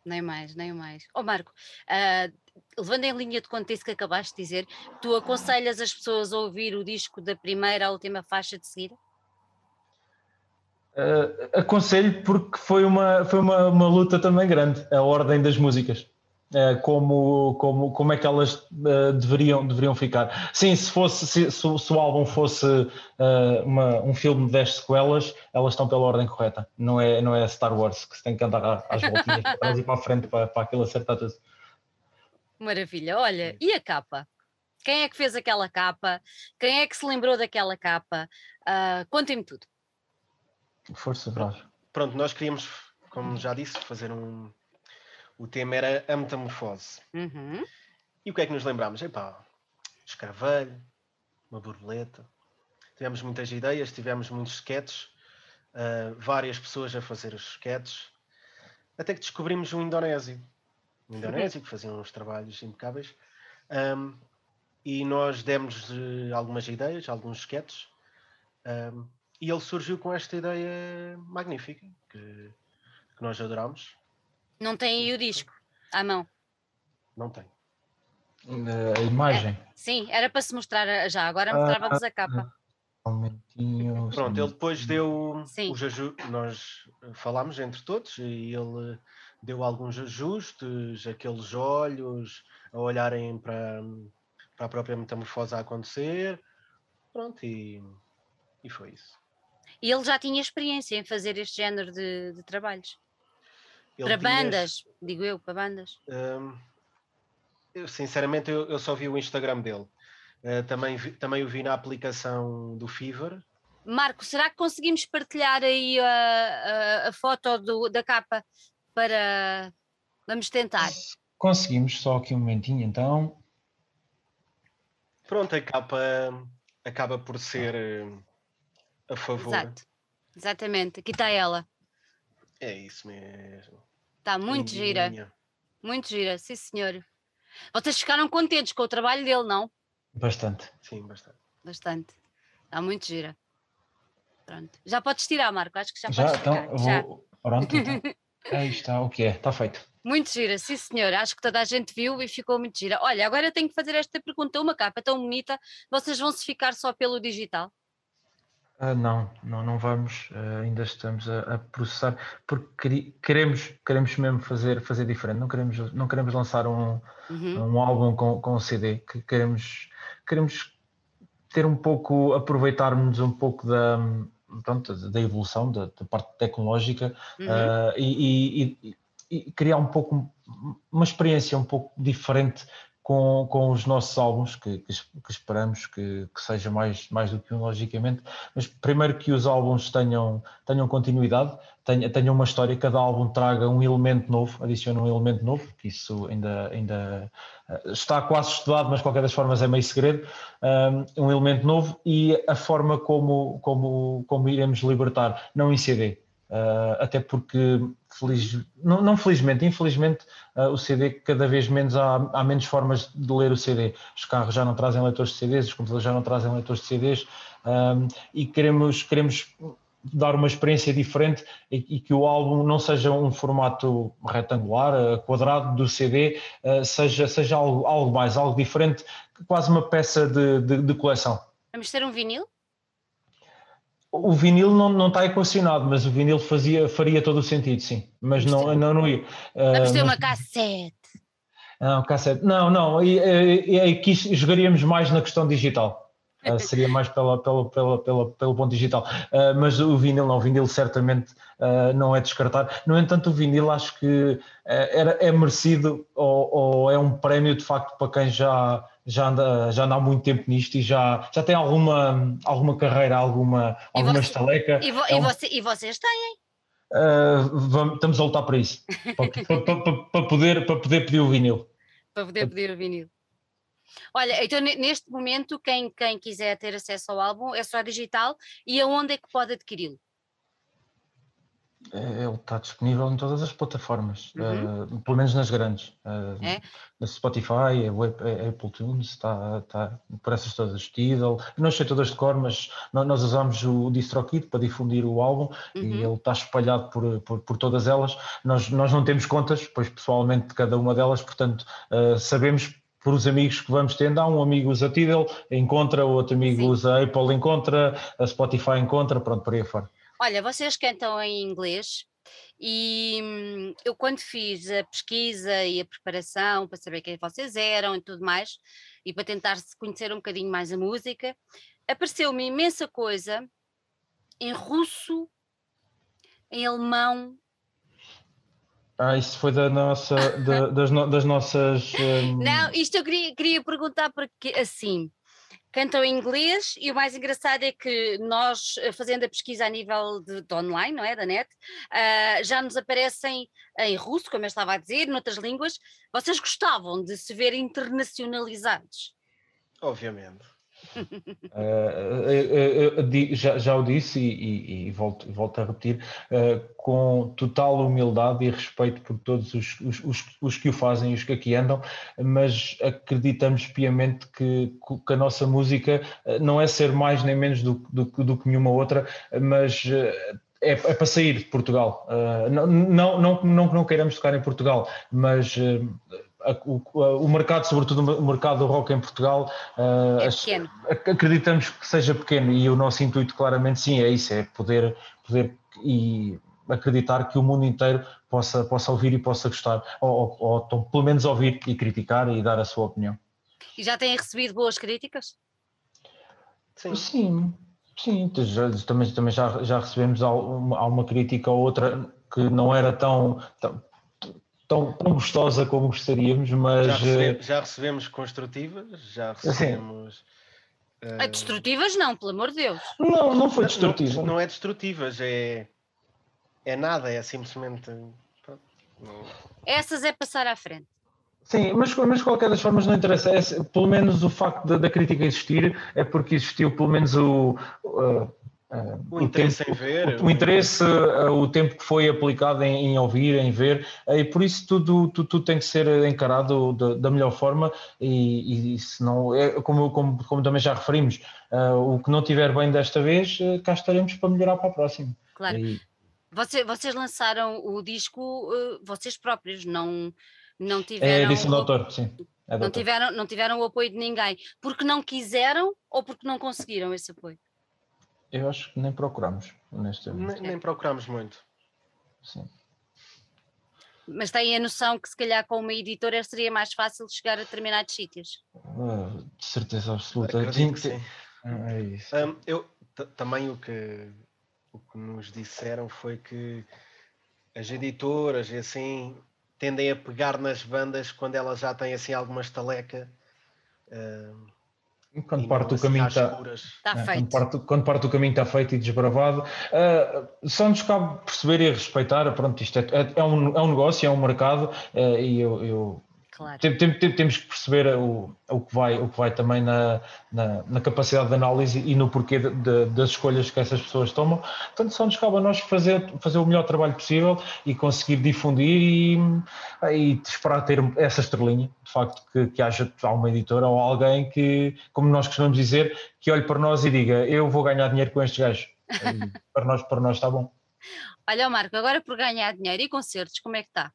Speaker 1: Nem mais, nem mais. Ó oh, Marco, uh, levando em linha de conta isso que acabaste de dizer, tu aconselhas as pessoas a ouvir o disco da primeira à última faixa de seguida?
Speaker 2: Uh, aconselho porque foi uma, foi uma, uma luta também grande, a ordem das músicas. Eh, como, como, como é que elas uh, deveriam, deveriam ficar. Sim, se, fosse, se, se, se o álbum fosse uh, uma, um filme de 10 sequelas, elas estão pela ordem correta. Não é, não é Star Wars que se tem que andar às voltinhas para trás e para a frente para, para aquilo acertar tudo.
Speaker 1: Maravilha. Olha, e a capa? Quem é que fez aquela capa? Quem é que se lembrou daquela capa? Uh, Contem-me tudo.
Speaker 2: Força, Brás.
Speaker 3: Pronto, nós queríamos, como já disse, fazer um, o tema era a metamorfose.
Speaker 1: Uhum.
Speaker 3: E o que é que nos lembrámos? Epá, escravelho, uma borboleta. Tivemos muitas ideias, tivemos muitos sketches, uh, várias pessoas a fazer os sketches, até que descobrimos um indonésio. Um indonésio que fazia uns trabalhos impecáveis. Um, e nós demos uh, algumas ideias, alguns sketches, um, e ele surgiu com esta ideia magnífica que, que nós adorámos.
Speaker 1: Não tem aí o disco à mão.
Speaker 3: Não tem.
Speaker 2: A imagem. É,
Speaker 1: sim, era para se mostrar já, agora mostrávamos a capa.
Speaker 2: Um momentinho.
Speaker 3: Pronto, ele depois deu sim. os ajustes, nós falámos entre todos e ele deu alguns ajustes, aqueles olhos a olharem para, para a própria metamorfose a acontecer. Pronto, e, e foi isso.
Speaker 1: E ele já tinha experiência em fazer este género de, de trabalhos? Para bandas, digo eu, para bandas.
Speaker 3: Um, eu, sinceramente, eu, eu, só vi o Instagram dele. Uh, também, vi, também o vi na aplicação do Fever.
Speaker 1: Marco, será que conseguimos partilhar aí a, a, a foto do, da capa para. Vamos tentar.
Speaker 2: Conseguimos, só aqui um momentinho então.
Speaker 3: Pronto, a capa acaba por ser eh, a favor.
Speaker 1: Exato. Exatamente, aqui está ela.
Speaker 3: É isso mesmo.
Speaker 1: Está muito gira. Muito gira, sim senhor. Vocês ficaram contentes com o trabalho dele, não?
Speaker 2: Bastante.
Speaker 3: Sim, bastante.
Speaker 1: Bastante. Está muito gira. Pronto. Já podes tirar, Marco. Acho que já,
Speaker 2: já
Speaker 1: podes
Speaker 2: então,
Speaker 1: tirar.
Speaker 2: Vou... Já. Pronto, então. Aí está, o que é? Está feito.
Speaker 1: Muito gira, sim senhor. Acho que toda a gente viu e ficou muito gira. Olha, agora eu tenho que fazer esta pergunta. Uma capa tão bonita, vocês vão se ficar só pelo digital?
Speaker 2: Uh, não, não, não vamos, uh, ainda estamos a, a, processar, porque queremos, queremos mesmo fazer, fazer diferente, não queremos, não queremos lançar um, uhum. um álbum com, com um CD, que queremos, queremos ter um pouco, aproveitarmos um pouco da, pronto, da evolução, da, da parte tecnológica uhum. uh, e, e, e, e, criar um pouco, uma experiência um pouco diferente com, com os nossos álbuns, que, que, que esperamos que, que, seja mais, mais do que um, logicamente, mas primeiro que os álbuns tenham, tenham continuidade, tenham, tenham uma história, cada álbum traga um elemento novo, adicione um elemento novo, que isso ainda, ainda eh, está quase estudado, mas de qualquer das formas é meio segredo, um, elemento novo e a forma como, como, como iremos libertar, não em CD, Uh, até porque, feliz, não, não felizmente, infelizmente, uh, o CD cada vez menos há, há, menos formas de ler o CD. Os carros já não trazem leitores de CDs, os computadores já não trazem leitores de CDs um, e queremos, queremos dar uma experiência diferente e, e, que o álbum não seja um formato retangular, uh, quadrado do CD, seja, seja algo, algo mais, algo diferente, quase uma peça de, de, de coleção.
Speaker 1: Vamos ter um vinil?
Speaker 2: O vinil não, não está equacionado, mas o vinil fazia, faria todo o sentido, sim. Mas não, não, não ia.
Speaker 1: Vamos ter uma cassete.
Speaker 2: Não, cassete. Não, não. E, aqui jogaríamos mais na questão digital. Uh, seria mais pela, pela, pela, pela, pelo ponto digital. Uh, mas o vinil não, o vinil certamente uh, não é descartar. No entanto, o vinil acho que era, é merecido ou, ou, é um prémio de facto para quem já, já, anda, já anda há muito tempo nisto e já, já tem alguma, alguma carreira, alguma, alguma você, estaleca.
Speaker 1: E, vo, é um... e, você, e vocês têm?
Speaker 2: vamos, estamos a lutar para isso, para, para, para, para, poder, para poder pedir o vinil.
Speaker 1: Para poder pedir o vinil. Olha, então neste momento, quem, quem quiser ter acesso ao álbum é só digital e aonde é que pode adquiri-lo?
Speaker 2: É, ele está disponível em todas as plataformas, uhum. uh, pelo menos nas grandes. Uh, é? Na Spotify, a Apple Tunes, está, está por essas todas, Tidal. Não sei todas de cor, mas nós, usamos o DistroKid para difundir o álbum uhum. e ele está espalhado por, por, por, todas elas. Nós, nós não temos contas, pois pessoalmente de cada uma delas, portanto uh, sabemos por os amigos que vamos tendo. Há um amigo usa Tidal, encontra, o outro amigo Sim. usa Apple, encontra, a Spotify encontra, pronto, por aí fora.
Speaker 1: Olha, vocês cantam em inglês e hum, eu quando fiz a pesquisa e a preparação para saber quem vocês eram e tudo mais, e para tentar conhecer um bocadinho mais a música, apareceu-me imensa coisa em russo, em alemão,
Speaker 2: ah, isso foi da nossa, da, das, no, das, nossas.
Speaker 1: Não, isto eu queria, queria perguntar porque assim cantam em inglês e o mais engraçado é que nós, eh, fazendo a pesquisa a nível de, de online, não é, da net, uh, já nos aparecem em russo, como eu estava a dizer, noutras línguas. Vocês gostavam de se ver internacionalizados?
Speaker 3: Obviamente.
Speaker 2: Uh, já, já, o disse e, e, e volto, volto, a repetir, com total humildade e respeito por todos os, os, os, os, que o fazem e os que aqui andam, mas acreditamos piamente que, que a nossa música não é ser mais nem menos do, do, do que nenhuma outra, mas é, é, para sair de Portugal. Uh, não, não, não, não, não queiramos tocar em Portugal, mas uh, o, o, mercado, sobretudo o mercado do rock em Portugal,
Speaker 1: uh, é pequeno.
Speaker 2: acreditamos que seja pequeno e o nosso intuito claramente sim é isso, é poder, poder e acreditar que o mundo inteiro possa, possa ouvir e possa gostar, ou, ou, ou pelo menos ouvir e criticar e dar a sua opinião.
Speaker 1: E já têm recebido boas críticas?
Speaker 2: Sim. Sim, sim já, também, também já, já recebemos alguma crítica ou outra que não era tão, tão tão, tão gostosa como gostaríamos, mas. Já,
Speaker 3: recebe, já recebemos construtivas, já recebemos.
Speaker 1: Uh... Destrutivas não, pelo amor de Deus.
Speaker 2: Não, não foi destrutiva.
Speaker 3: Não, não é destrutivas, é. É nada, é simplesmente.
Speaker 1: Essas é passar à frente.
Speaker 2: Sim, mas, mas de qualquer das formas não interessa. É, pelo menos o facto da, da, crítica existir é porque existiu pelo menos o, Uh,
Speaker 3: o, interesse tempo, em ver.
Speaker 2: O, o interesse, uh, o tempo que foi aplicado em, em ouvir, em ver, uh, e por isso tudo, tudo, tudo, tem que ser encarado da, da melhor forma e, e se não, é, como, como, como também já referimos, o que não tiver bem desta vez, cá estaremos para melhorar para a próxima.
Speaker 1: Claro. E... Você, vocês lançaram o disco vocês próprios, não, não tiveram...
Speaker 2: É edição do autor, sim.
Speaker 1: É não, tiveram, não tiveram o apoio de ninguém, porque não quiseram ou porque não conseguiram esse apoio?
Speaker 2: Eu acho que nem procuramos,
Speaker 3: honestamente. Nem, nem procuramos muito.
Speaker 2: Sim.
Speaker 1: Mas têm a noção que se calhar com uma editora seria mais fácil chegar a determinados sítios?
Speaker 2: Uh, de certeza absoluta.
Speaker 3: Acredito que sim. Ah, é isso. Um, eu também o que, o que nos disseram foi que as editoras e assim tendem a pegar nas bandas quando elas já têm assim alguma estaleca. Uh,
Speaker 2: quando parte, o caminho está,
Speaker 1: está é,
Speaker 2: quando, parte, quando parte o caminho está feito e desbravado, uh, só nos cabe perceber e respeitar, pronto, isto é, é, é um, é um negócio, é um mercado uh, e eu, eu Claro. Tem, tem, tem, temos que perceber o, o, que vai, o que vai também na, na, na capacidade de análise e no porquê de, de, das escolhas que essas pessoas tomam. Portanto, só nos cabe a nós fazer, fazer o melhor trabalho possível e conseguir difundir e, e esperar ter essa estrelinha, de facto, que, que haja uma editora ou alguém que, como nós costumamos dizer, que olhe para nós e diga: Eu vou ganhar dinheiro com estes gajos. para, nós, para nós está bom.
Speaker 1: Olha, Marco, agora por ganhar dinheiro e concertos, como é que está?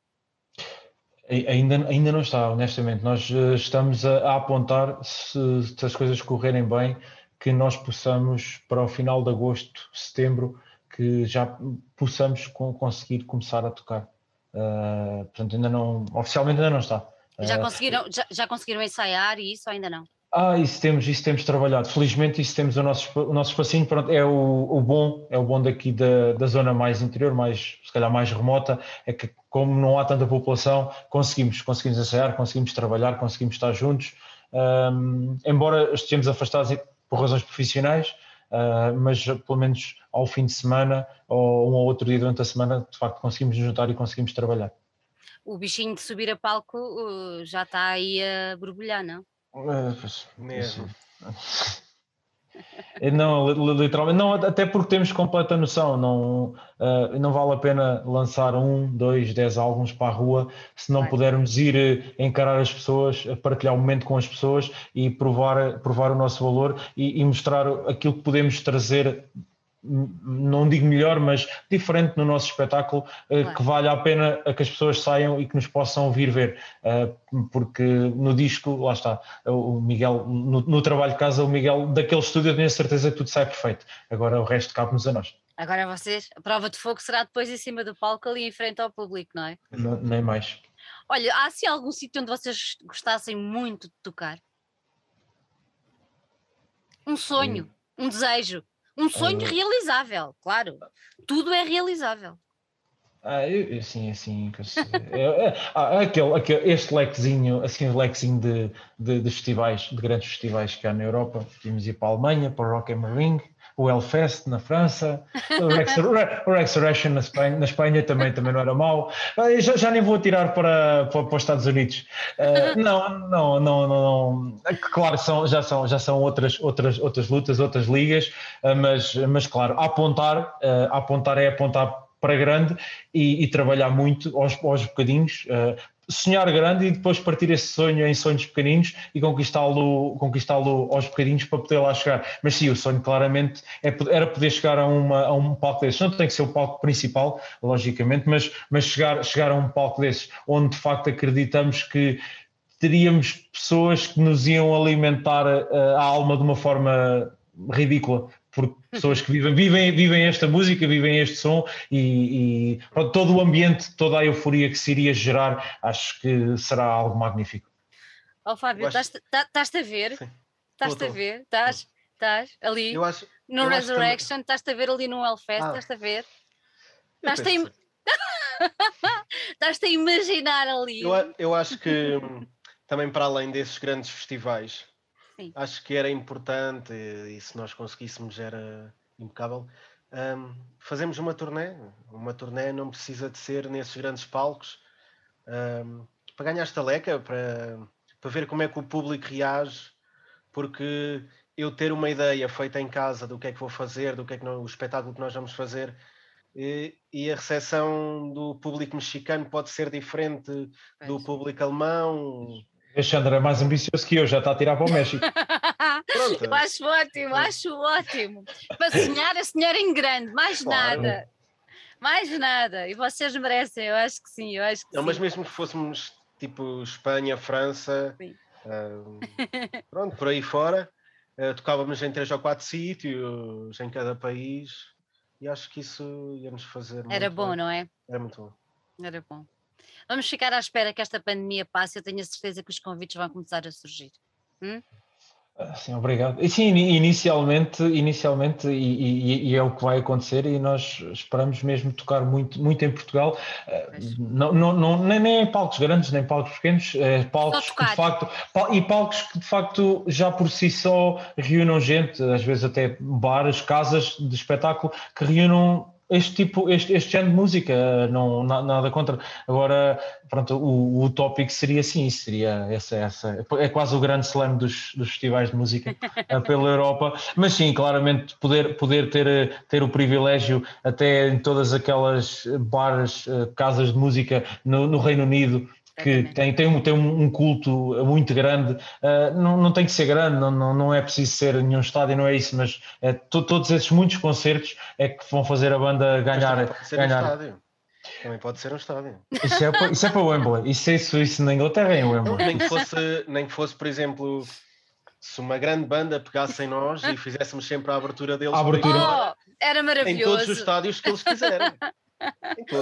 Speaker 2: Ainda, ainda não está, honestamente. Nós uh, estamos a, a apontar, se, se, as coisas correrem bem, que nós possamos, para o final de agosto, setembro, que já possamos conseguir começar a tocar. Uh, portanto, ainda não, oficialmente ainda não está.
Speaker 1: Já conseguiram, já, já conseguiram ensaiar e isso ainda não?
Speaker 2: Ah, isso temos, isso temos trabalhado. Felizmente isso temos o nosso, o nosso espacinho, pronto, é o, o bom, é o bom daqui da, da zona mais interior, mais, se calhar mais remota, é que como não há tanta população, conseguimos, conseguimos ensaiar, conseguimos trabalhar, conseguimos estar juntos, um, embora estejamos afastados por razões profissionais, uh, mas pelo menos ao fim de semana ou um ou outro dia durante a semana, de facto conseguimos nos juntar e conseguimos trabalhar.
Speaker 1: O bichinho de subir a palco uh, já está aí a borbulhar, não?
Speaker 2: É, pois, Mesmo. É, não, literalmente, não, até porque temos completa noção, não, uh, não vale a pena lançar um, dois, dez álbuns para a rua se não pudermos ir eh, encarar as pessoas, partilhar o momento com as pessoas e provar, provar o nosso valor e, e mostrar aquilo que podemos trazer não digo melhor, mas diferente no nosso espetáculo, eh, claro. que vale a pena que as pessoas saiam e que nos possam vir ver, eh, porque no disco, lá está, o Miguel, no, no trabalho de casa, o Miguel, daquele estúdio, eu tenho a certeza que tudo sai perfeito. Agora o resto cabe-nos a nós.
Speaker 1: Agora vocês, a prova de fogo será depois em cima do palco, ali em frente ao público, não é?
Speaker 2: Não, nem mais.
Speaker 1: Olha, há assim algum sítio onde vocês gostassem muito de tocar? Um sonho, hum. um desejo um sonho uh, realizável, claro. Tudo é realizável.
Speaker 2: Ah, eu, sim, assim, é, ah, aquele, aquele, este lequezinho, assim, o lequezinho de, de, de, festivais, de grandes festivais que há na Europa, tínhamos ir para a Alemanha, para o Rock am Ring, o Hellfest na França, o, Rex, o Resurrection na Espanha, na Espanha também, também não era mau. Ah, já, já nem vou tirar para, para, para os Estados Unidos. Uh, não, não, não, não, Claro, são, já são, já são outras, outras, outras lutas, outras ligas, uh, mas, mas claro, apontar, uh, apontar é apontar para grande e, e, trabalhar muito aos, aos bocadinhos, uh, sonhar grande e depois partir esse sonho em sonhos pequeninos e conquistá-lo conquistá aos bocadinhos para poder lá chegar. Mas sim, o sonho claramente é, era poder chegar a, uma, a um palco desses. Não tem que ser o palco principal, logicamente, mas, mas chegar, chegar a um palco desses, onde de facto acreditamos que teríamos pessoas que nos iam alimentar a, eh, a alma de uma forma ridícula, por pessoas que vivem, vivem, vivem esta música, vivem este som e, e pronto, todo o ambiente, toda a euforia que se iria gerar, acho que será algo magnífico.
Speaker 1: Ó oh, Fábio, estás-te a ver? Estás-te a ver? Estás, estás ali acho, no Resurrection, estás-te a ver ali no Hellfest, ah. estás-te a ver? Estás-te a, estás a imaginar ali.
Speaker 3: Eu, eu acho que também para além desses grandes festivais Sim. Acho que era importante e se nós conseguíssemos era impecável. Um, fazemos uma turnê. Uma turnê não precisa de ser nesses grandes palcos um, para ganhar estaleca, para, para ver como é que o público reage, porque eu ter uma ideia feita em casa do que é que vou fazer, do que é que não, o espetáculo que nós vamos fazer, e, e a recepção do público mexicano pode ser diferente do público alemão,
Speaker 2: Alexandre é mais ambicioso que eu, já está a tirar para o México.
Speaker 1: Pronto. Eu acho ótimo, acho ótimo. Para sonhar, a sonhar em grande, mais claro. nada. Mais nada. E vocês merecem, eu acho que sim, eu acho que
Speaker 3: Não,
Speaker 1: sim.
Speaker 3: mas mesmo que fôssemos tipo Espanha, França, uh, pronto, por aí fora, uh, tocávamos em três ou quatro sítios, em cada país, e acho que isso ia nos fazer.
Speaker 1: Era bom, bem. não é?
Speaker 3: Era muito bom.
Speaker 1: Era bom. Vamos ficar à espera que esta pandemia passe. Eu tenho a certeza que os convites vão começar a surgir. Hum?
Speaker 2: Ah, sim, obrigado. E sim, inicialmente, inicialmente e, e, e, é o que vai acontecer e nós esperamos mesmo tocar muito, muito em Portugal, ah, não, não, não, nem, nem em palcos grandes, nem palcos pequenos, é, palcos que de facto, e palcos que de facto já por si só reúnam gente, às vezes até bares, casas de espetáculo que reúnam este tipo, este, este género de música, não, nada contra. Agora, pronto, o, o tópico seria assim, seria essa, essa, é quase o grande slam dos, dos festivais de música eh, pela Europa, mas sim, claramente poder, poder ter, ter o privilégio até em todas aquelas bares, eh, casas de música no, no Reino Unido, que tem, tem, um, tem um culto muito grande, uh, não, não tem que ser grande, não, não, não é preciso ser nenhum estádio, não é isso, mas uh, to, todos esses muitos concertos é que vão fazer a banda ganhar.
Speaker 3: Pode ser ganhar. Um estádio. Também pode ser um estádio.
Speaker 2: Isso é para, isso é para Wembley, isso, é isso, isso na Inglaterra é em Wembley.
Speaker 3: Nem que fosse, nem que fosse por exemplo, se uma grande banda pegasse em nós e fizéssemos sempre a abertura deles,
Speaker 2: A abertura.
Speaker 1: Oh, era
Speaker 3: em todos os
Speaker 1: maravilhoso.
Speaker 3: estádios que eles quiserem.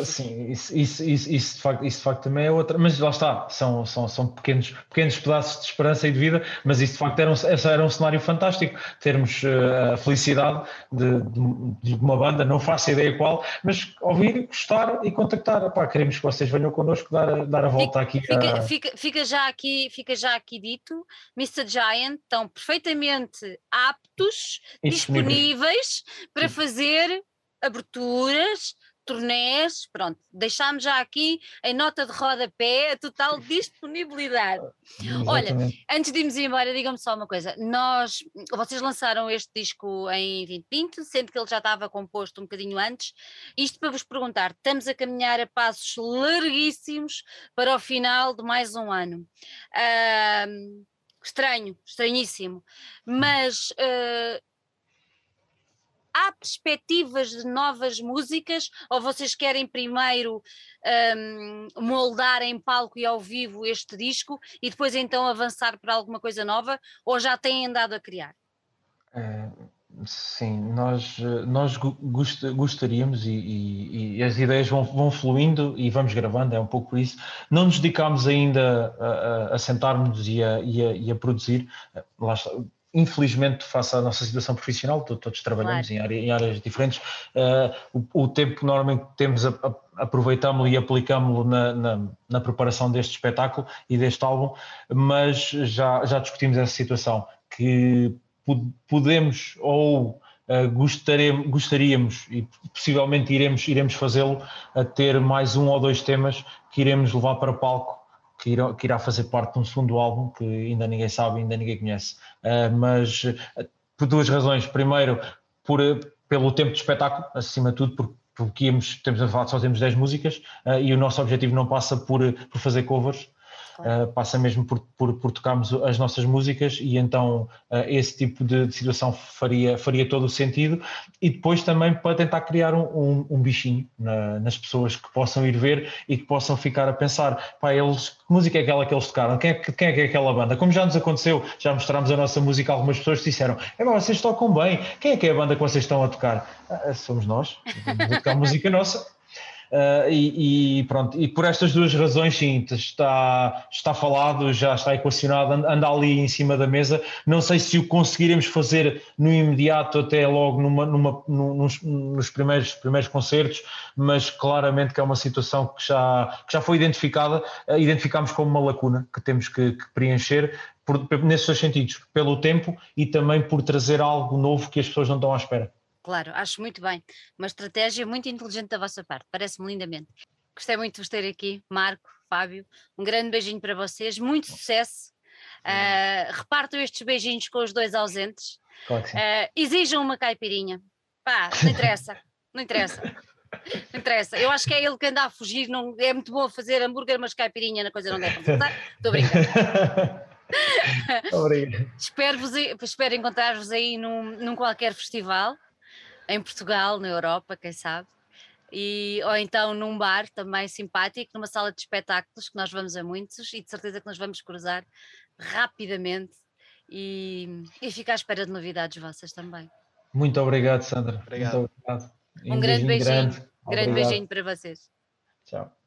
Speaker 2: Sim, isso, isso, isso, isso, de facto, isso de facto também é outra, mas lá está, são, são, são pequenos, pequenos pedaços de esperança e de vida, mas isso de facto era um, era um cenário fantástico, termos eh, a felicidade de, de- de uma banda, não faço ideia qual, mas ouvir, gostar e contactar. Epá, queremos que vocês venham connosco dar, a- dar a volta aqui.
Speaker 1: Fica,
Speaker 2: a-
Speaker 1: fica, fica já aqui, fica já aqui dito, Mr. Giant estão perfeitamente aptos,
Speaker 2: disponíveis
Speaker 1: para fazer aberturas, turnés, pronto, deixámos já aqui em nota de rodapé a total disponibilidade. Olha. Antes de irmos embora, digam-me só uma coisa. Nós, vocês lançaram este disco em 2020, sendo que ele já estava composto um bocadinho antes. Isto para vos perguntar, estamos a caminhar a passos larguíssimos para o final de mais um ano. Ahm, estranho, estranhíssimo. Mas ah, há perspectivas de novas músicas ou vocês querem primeiro ahm, moldar em palco e ao vivo este disco e depois então avançar para alguma coisa nova ou já têm andado a criar?
Speaker 2: Eh, Sim, nós, nós gost- gostaríamos e, e- e as ideias vão, vão fluindo e vamos gravando, é um pouco isso. Não nos dedicámos ainda a, a- a sentarmos e a, e a- e a produzir. Eh, Lá está. Infelizmente, face à nossa situação profissional, to- todos trabalhamos em, área- em áreas diferentes, eh, o, o tempo que normalmente temos, aproveitámo-lo e aplicámo-lo na, na- na preparação deste espetáculo e deste álbum, mas já, já discutimos essa situação, que po- podemos ou uh, gostaríamos, gostaríamos e possivelmente iremos, iremos fazê-lo a ter mais um ou dois temas que iremos levar para palco que irá, que irá fazer parte de um segundo álbum que ainda ninguém sabe, ainda ninguém conhece. Uh, mas uh, por duas razões. Primeiro, por, uh, pelo tempo de espetáculo, acima de tudo, porque, porque íamos, temos a falar só temos 10 músicas uh, e o nosso objetivo não passa por, por fazer covers, Uh, passa mesmo por, por, por tocarmos as nossas músicas e então uh, esse tipo de, de situação faria, faria todo o sentido e depois também para tentar criar um, um, um bichinho na- nas pessoas que possam ir ver e que possam ficar a pensar, pá, eles, que música é aquela que eles tocaram? Quem é, que- quem é que é aquela banda? Como já nos aconteceu, já mostramos a nossa música a algumas pessoas que disseram, é pá, vocês tocam bem, quem é que é a banda que vocês estão a tocar? "Ah, somos nós, vamos tocar música nossa. Uh, e, e pronto, e por estas duas razões, sim, está, está falado, já está equacionado, and- anda ali em cima da mesa. Não sei se o conseguiremos fazer no imediato, até logo numa, numa- num- nos, nos primeiros, primeiros concertos, mas claramente que é uma situação que já, que já foi identificada, uh, identificámos como uma lacuna que temos que, que preencher, por, nesses dois sentidos, pelo tempo e também por trazer algo novo que as pessoas não estão à espera.
Speaker 1: Claro, acho muito bem. Uma estratégia muito inteligente da vossa parte, parece-me lindamente. Gostei muito de vos ter aqui, Marco, Fábio. Um grande beijinho para vocês, muito sucesso. Ah, repartam estes beijinhos com os dois ausentes. Ah, exijam uma caipirinha. Pá, não interessa, não interessa. Não interessa. Eu acho que é ele que anda a fugir. Não, é muito bom fazer hambúrguer, mas caipirinha na coisa não deve resultar. Estou.
Speaker 2: Obrigado.
Speaker 1: Espero-vos aí- espero encontrar-vos aí num, num qualquer festival, em Portugal, na Europa, quem sabe. E, ou então num bar também simpático, numa sala de espetáculos, que nós vamos a muitos e de certeza que nos vamos cruzar rapidamente e, e fico à espera de novidades vossas também.
Speaker 2: Muito obrigado, Sandra.
Speaker 3: Obrigado.
Speaker 2: Muito obrigado. E
Speaker 1: Um grande beijinho.
Speaker 2: grande.
Speaker 1: Grande beijinho para vocês.
Speaker 2: Tchau.